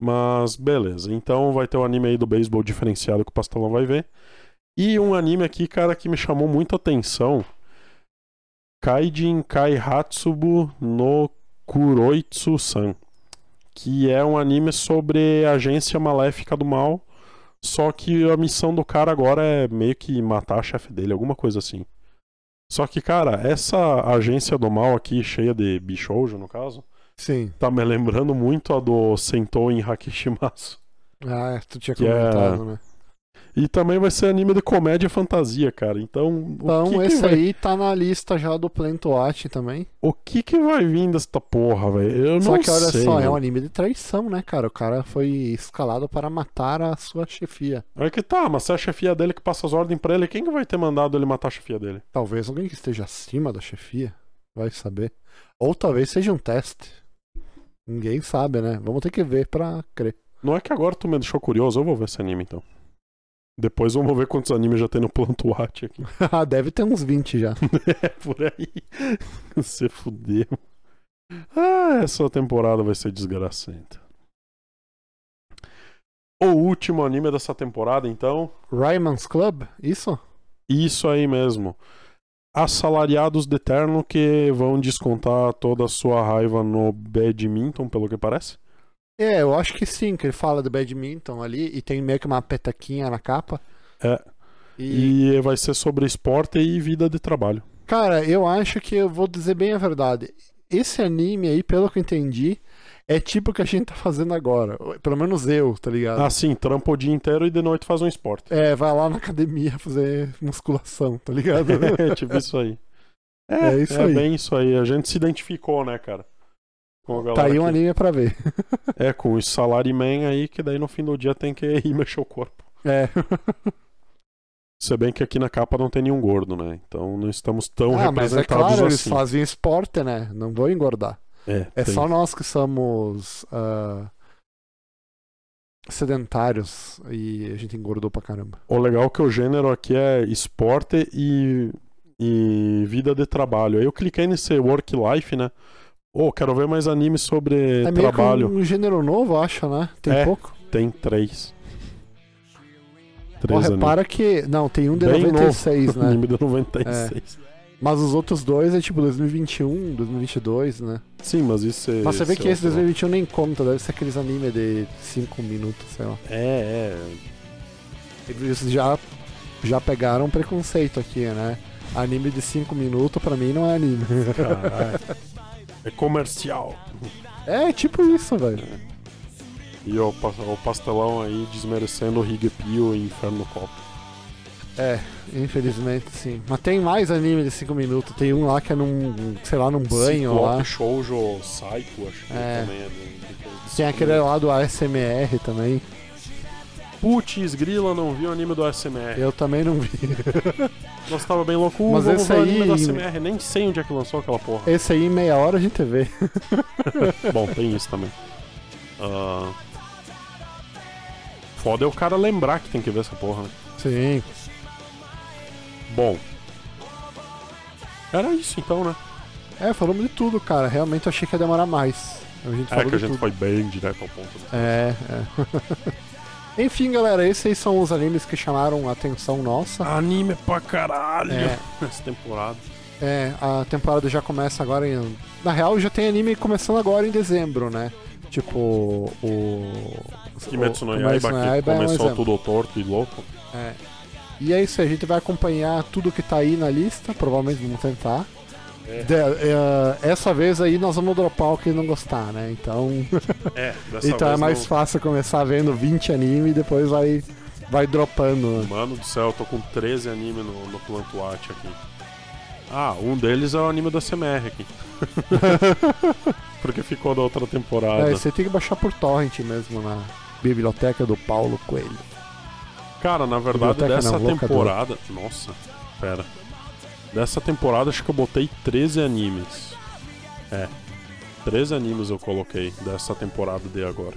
Mas beleza, então vai ter o anime aí do beisebol diferenciado que o Pastelão vai ver. E um anime aqui, cara, que me chamou muito a atenção. Kaijin Kaihatsubu no Kuroitsu-san. Que é um anime sobre a agência maléfica do mal. Só que a missão do cara agora é meio que matar a chefe dele, alguma coisa assim. Só que, cara, essa agência do mal aqui, cheia de bichoujo, no caso, Sim. tá me lembrando muito a do Sentou em Hakishimasu. Ah, tu tinha é- comentado, né? E também vai ser anime de comédia e fantasia, cara. Então, Então, que, que esse vai, aí tá na lista já do Plento Watch também. o que que vai vir desta porra, velho? Eu Só não que olha sei. só, é mano. um anime de traição, né, cara? O cara foi escalado para matar a sua chefia. Aí que tá, mas se é a chefia dele que passa as ordens pra ele, quem que vai ter mandado ele matar a chefia dele? Talvez alguém que esteja acima da chefia, vai saber. Ou talvez seja um teste. Ninguém sabe, né? Vamos ter que ver pra crer. Não é que agora tu me deixou curioso, eu vou ver esse anime então. Depois vamos ver quantos animes já tem no Planto Watch aqui. Ah, Deve ter uns 20 já. é por aí. Você fudeu. Ah, essa temporada vai ser desgracenta. O último anime dessa temporada, então. Ryman's Club? Isso? Isso aí mesmo. assalariados de terno que vão descontar toda a sua raiva no badminton, pelo que parece. É, eu acho que sim, que ele fala do badminton ali e tem meio que uma petaquinha na capa. É. E, E vai ser sobre esporte e vida de trabalho. cara, eu acho que eu vou dizer bem a verdade. Esse anime aí, pelo que eu entendi, é tipo o que a gente tá fazendo agora. Pelo menos eu, tá ligado? Assim, trampa o dia inteiro e de noite faz um esporte. É, vai lá na academia fazer musculação, tá ligado? É tipo isso aí. É isso é aí. bem isso aí. A gente se identificou, né, cara? Tá aí um que- anime pra ver. É, com os salaryman aí, que daí no fim do dia tem que ir mexer o corpo. É. Se bem que aqui na capa não tem nenhum gordo, né? Então não estamos tão ah, mas é representados claro, eles assim. fazem esporte, né? Não vão engordar. É, É tem- só nós que somos ah, sedentários e a gente engordou pra caramba. O legal é que o gênero aqui é esporte e, e vida de trabalho. Aí eu cliquei nesse work life, né? Ô, quero ver mais animes sobre É meio trabalho. que um gênero novo, acho, né? Tem É. pouco. Tem três. Três animes. repara que. Não, tem um de Bem 96, né? Anime de 96. Mas os outros dois é tipo 2021, 2022, né? Sim, mas isso é. Mas você vê que é esse outro- 2021 nem conta, deve ser aqueles animes de 5 minutos, sei lá. É, é. Eles já, já pegaram preconceito aqui, né? Anime de 5 minutos pra mim não é anime. Caralho. é comercial. é tipo isso, velho. E o, o pastelão aí desmerecendo o Higepio e Inferno no Copo. É, infelizmente sim. Mas tem mais anime de 5 minutos. Tem um lá que é num, sei lá, num banho lá. Ciclope Shoujo Psycho, acho que É. também é de, de coisa de Tem aquele lá do ASMR também. Putz, Grila não viu o anime do ASMR. Eu também não vi. Nós tava bem louco. Uh, Mas vamos esse ver o anime aí- do ASMR. Nem sei onde é que lançou aquela porra. Esse aí meia hora a gente vê. Bom, tem isso também. Ah, Foda é o cara lembrar que tem que ver essa porra, né? Sim. Bom. Era isso então, né? É, falamos de tudo, cara. Realmente eu achei que ia demorar mais. A gente É que a de gente tudo. foi bem direto ao ponto. É, é. Enfim, galera, esses aí são os animes que chamaram a atenção nossa. Anime pra caralho É. nessa temporada. É, a temporada já começa agora em. Na real, já tem anime começando agora em dezembro, né? Tipo, o. Kimetsu no Yaiba, no que Yaiba é um começou tudo torto e louco. É. E é isso aí, a gente vai acompanhar tudo que tá aí na lista, provavelmente vamos tentar. É. De- é, essa vez aí nós vamos dropar o que não gostar, né? Então, É, então é mais não- fácil começar vendo 20 anime e depois vai, vai dropando. né? Mano do céu, eu tô com 13 anime no, no Plantwatch aqui. Ah, um deles é o anime da CMR aqui. Porque ficou da outra temporada. É, você tem que baixar por torrent mesmo na biblioteca do Paulo Coelho. Cara, na verdade, Biblioteca dessa não, temporada. Nossa, pera. Dessa temporada acho que eu botei 13 animes. É. 13 animes eu coloquei dessa temporada de agora.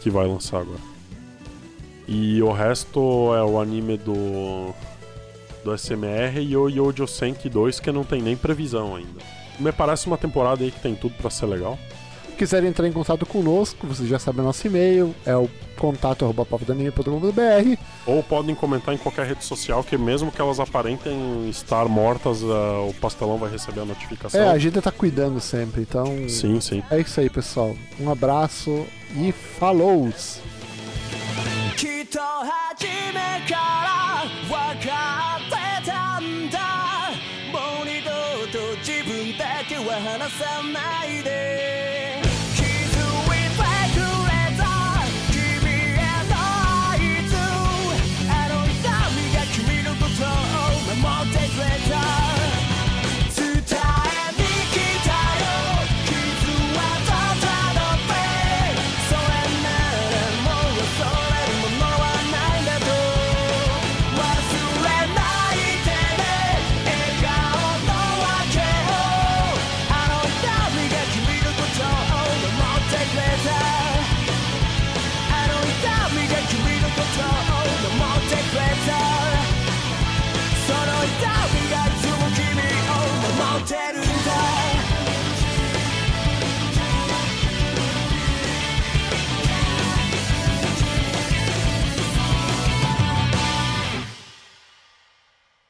Que vai lançar agora. E o resto é o anime do. Do SMR e o Yojo Senki 2, que não tem nem previsão ainda. Me parece uma temporada aí que tem tudo pra ser legal quiserem entrar em contato conosco, vocês já sabem o nosso e-mail, é o contato arroba papodanime.com.br. Ou podem comentar em qualquer rede social que mesmo que elas aparentem estar mortas, ah, o pastelão vai receber a notificação. É, a gente tá cuidando sempre, então Sim, sim. é isso aí, pessoal. Um abraço e falou! きっと初めから分かってたんだもう二度と自分だけは離さない